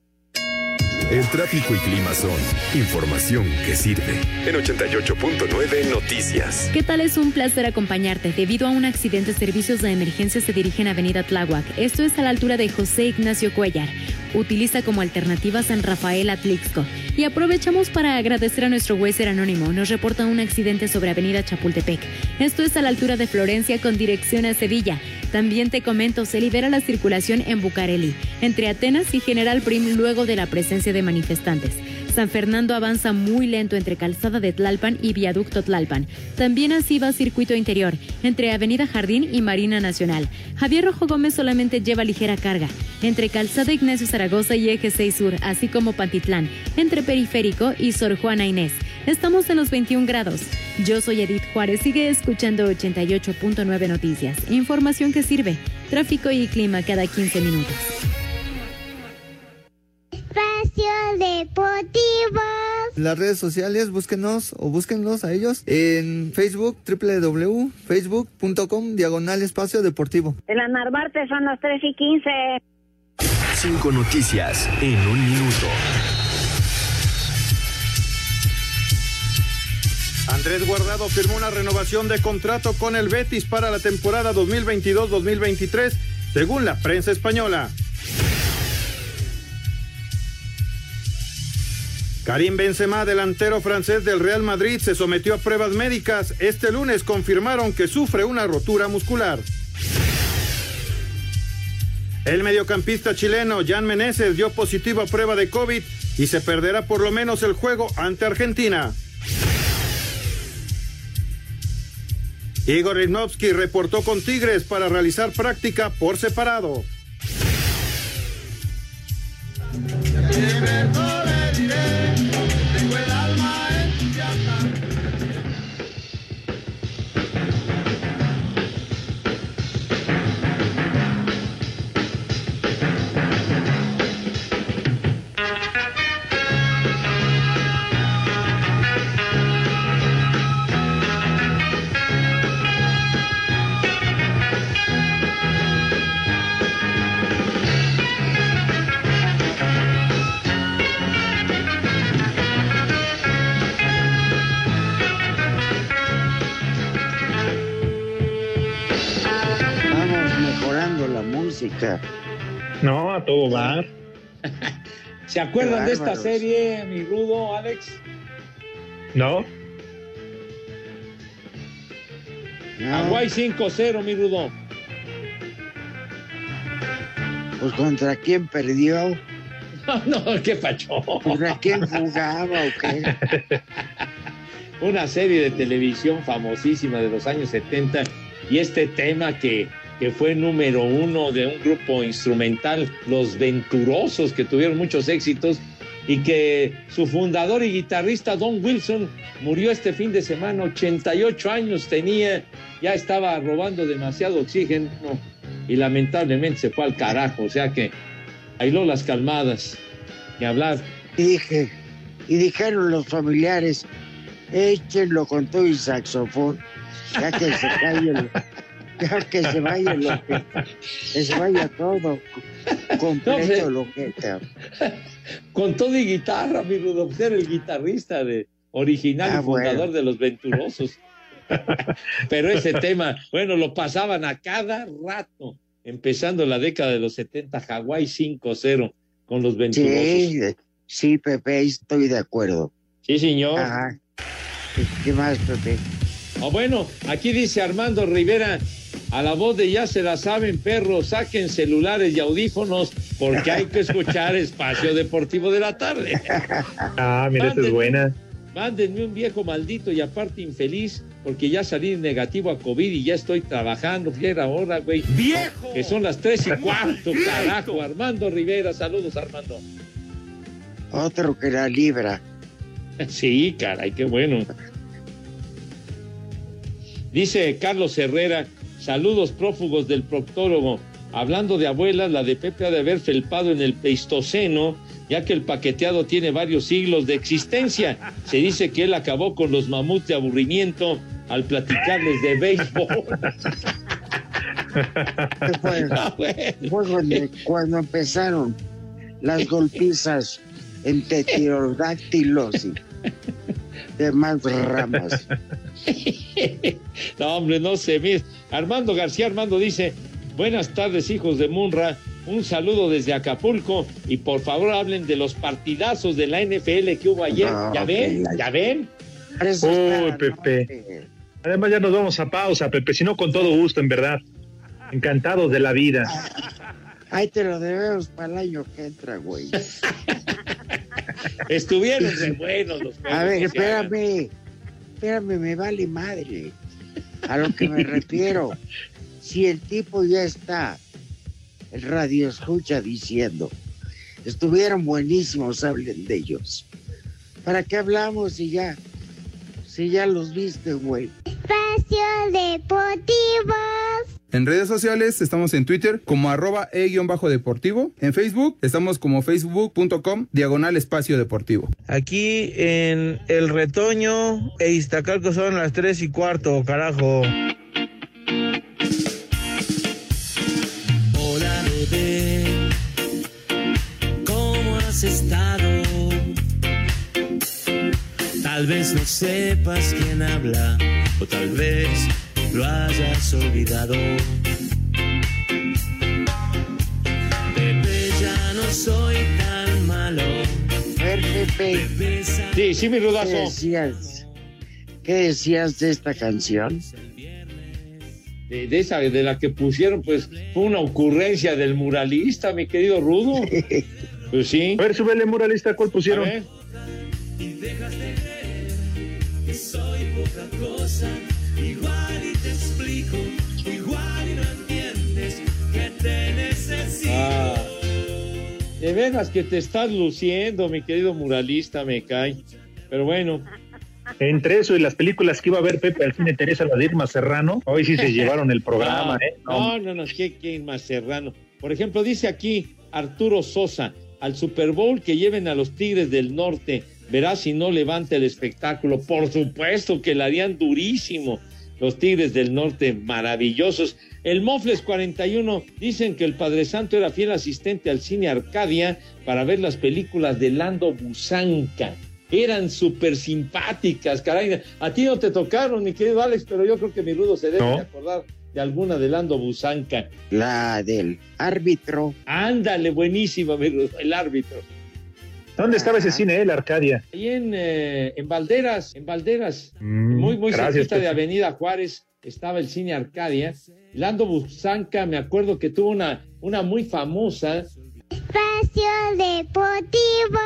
Speaker 38: El tráfico y clima son información que sirve. En 88.9 Noticias.
Speaker 39: ¿Qué tal? Es un placer acompañarte. Debido a un accidente, servicios de emergencia se dirigen a Avenida Tláhuac. Esto es a la altura de José Ignacio Cuellar. Utiliza como alternativa San Rafael Atlixco. Y aprovechamos para agradecer a nuestro Weiser Anónimo. Nos reporta un accidente sobre Avenida Chapultepec. Esto es a la altura de Florencia con dirección a Sevilla. También te comento, se libera la circulación en Bucareli, entre Atenas y General Prim luego de la presencia de manifestantes. San Fernando avanza muy lento entre Calzada de Tlalpan y Viaducto Tlalpan. También así va circuito interior, entre Avenida Jardín y Marina Nacional. Javier Rojo Gómez solamente lleva ligera carga, entre Calzada Ignacio Zaragoza y Eje 6 Sur, así como Pantitlán, entre Periférico y Sor Juana Inés. Estamos en los 21 grados. Yo soy Edith Juárez, sigue escuchando 88.9 Noticias. Información que sirve. Tráfico y clima cada 15 minutos.
Speaker 6: Espacio Deportivo.
Speaker 40: Las redes sociales, búsquenos o búsquenlos a ellos en Facebook, www.facebook.com, diagonal espacio deportivo.
Speaker 41: En la Narvarte son las 3 y 15.
Speaker 38: Cinco noticias en un minuto.
Speaker 42: Andrés Guardado firmó una renovación de contrato con el Betis para la temporada 2022-2023, según la prensa española. Karim Benzema, delantero francés del Real Madrid, se sometió a pruebas médicas. Este lunes confirmaron que sufre una rotura muscular. El mediocampista chileno Jan Meneses dio positivo a prueba de COVID y se perderá por lo menos el juego ante Argentina. Igor Riznovsky reportó con Tigres para realizar práctica por separado.
Speaker 3: No.
Speaker 2: ¿Se acuerdan de esta serie, mi rudo, Alex?
Speaker 3: No.
Speaker 2: Hawái 5-0, mi rudo.
Speaker 1: Pues contra quién perdió,
Speaker 2: no, qué pacho.
Speaker 1: contra quién jugaba o qué.
Speaker 2: Una serie de televisión famosísima de los años 70 y este tema que, que fue número uno de un grupo instrumental, Los Venturosos, que tuvieron muchos éxitos y que su fundador y guitarrista Don Wilson murió este fin de semana, 88 años tenía, ya estaba robando demasiado oxígeno y lamentablemente se fue al carajo, o sea que bailó las calmadas, que hablar.
Speaker 1: Y dije, y dijeron los familiares, échenlo con todo y saxofón, ya que se el- ya que se vaya lo que, que se vaya todo completo lo que
Speaker 2: Con todo y guitarra, mi Rudo, pues era el guitarrista de, original
Speaker 1: Ah,
Speaker 2: y fundador
Speaker 1: bueno.
Speaker 2: de los Venturosos. Pero ese tema, bueno, lo pasaban a cada rato, empezando la década de los 70, Hawái 5-0 con los Venturosos.
Speaker 1: Sí, sí, Pepe, estoy de acuerdo.
Speaker 2: Sí, señor.
Speaker 1: Ajá. ¿Qué más, Pepe?
Speaker 2: Ah, bueno, aquí dice Armando Rivera, a la voz de ya se la saben, perros, saquen celulares y audífonos porque hay que escuchar Espacio Deportivo de la tarde.
Speaker 3: Ah, mira, esta es buena.
Speaker 2: Mándenme un viejo maldito y aparte infeliz porque ya salí negativo a COVID y ya estoy trabajando. Fíjate ahora, güey. ¡Viejo! Que son las tres y cuarto, carajo. Armando Rivera, saludos, Armando.
Speaker 1: Otro que la libra.
Speaker 2: Sí, caray, qué bueno. Dice Carlos Herrera, saludos prófugos del proctólogo. Hablando de abuelas, la de Pepe ha de haber felpado en el Pleistoceno, ya que el paqueteado tiene varios siglos de existencia. Se dice que él acabó con los mamuts de aburrimiento al platicarles de béisbol.
Speaker 1: Fue, fue cuando, cuando empezaron las golpizas entre pterodáctilos y demás ramas.
Speaker 2: No, hombre, no se ve. Armando García Armando dice, buenas tardes hijos de Munra, un saludo desde Acapulco y por favor hablen de los partidazos de la NFL que hubo ayer. ¿Ya ven?
Speaker 3: la-
Speaker 2: ¿Ya ven?
Speaker 3: Uy, Pepe. Además ya nos vamos a pausa, Pepe, si no con todo gusto, en verdad. Encantados de la vida.
Speaker 1: Ahí te lo debemos para el año que entra, güey.
Speaker 2: Estuvieron re buenos los
Speaker 1: A ver, espérame. Espérame, me vale madre. A lo que me refiero. Si el tipo ya está, el radio escucha diciendo, estuvieron buenísimos, hablen de ellos. ¿Para qué hablamos si ya, si ya los viste, güey?
Speaker 6: Espacio Deportivo.
Speaker 43: En redes sociales estamos en Twitter como arroba e-deportivo. En Facebook estamos como facebook.com diagonal espacio deportivo.
Speaker 44: Aquí en El Retoño e Iztacalco son las tres y cuarto, carajo.
Speaker 29: Tal vez no sepas quién habla o tal vez lo hayas olvidado. Bebé, ya no soy tan malo.
Speaker 1: Pepe.
Speaker 2: Sí, sí, mi
Speaker 1: ¿Qué
Speaker 2: rudazo.
Speaker 1: decías? ¿Qué decías de esta canción?
Speaker 2: De, de esa, de la que pusieron, pues fue una ocurrencia del muralista, mi querido Rudo. Pues sí.
Speaker 3: A ver, súbele, muralista, ¿cuál pusieron?
Speaker 2: A ver.
Speaker 29: Cosa. Igual y te explico, igual y no entiendes que te necesito.
Speaker 2: Ah, de veras que te estás luciendo, mi querido muralista, me cae. Pero bueno.
Speaker 3: Entre eso y las películas que iba a ver Pepe al cine Teresa la de Irma Serrano, hoy sí se llevaron el programa,
Speaker 2: no,
Speaker 3: ¿eh?
Speaker 2: No, no, no, ¿qué, qué más serrano? Por ejemplo, dice aquí Arturo Sosa, al Super Bowl que lleven a los Tigres del Norte, verás si no levanta el espectáculo. Por supuesto que la harían durísimo. Los Tigres del Norte, maravillosos. El Mofles 41, dicen que el Padre Santo era fiel asistente al cine Arcadia para ver las películas de Lando Busanca. Eran súper simpáticas, caray. A ti no te tocaron, mi querido Alex, pero yo creo que mi rudo se debe
Speaker 1: No.
Speaker 2: de acordar de alguna de Lando Busanca.
Speaker 1: La del árbitro.
Speaker 2: Ándale, buenísima, mi rudo, el árbitro.
Speaker 3: ¿Dónde estaba ese cine, eh, la Arcadia?
Speaker 2: Ahí en, eh, en Valderas, en Valderas,
Speaker 3: Mm,
Speaker 2: muy, muy
Speaker 3: gracias,
Speaker 2: cerquita de. Avenida Juárez, estaba el cine Arcadia. Lando Busanca, me acuerdo que tuvo una, una muy famosa
Speaker 6: Espacio Deportivo.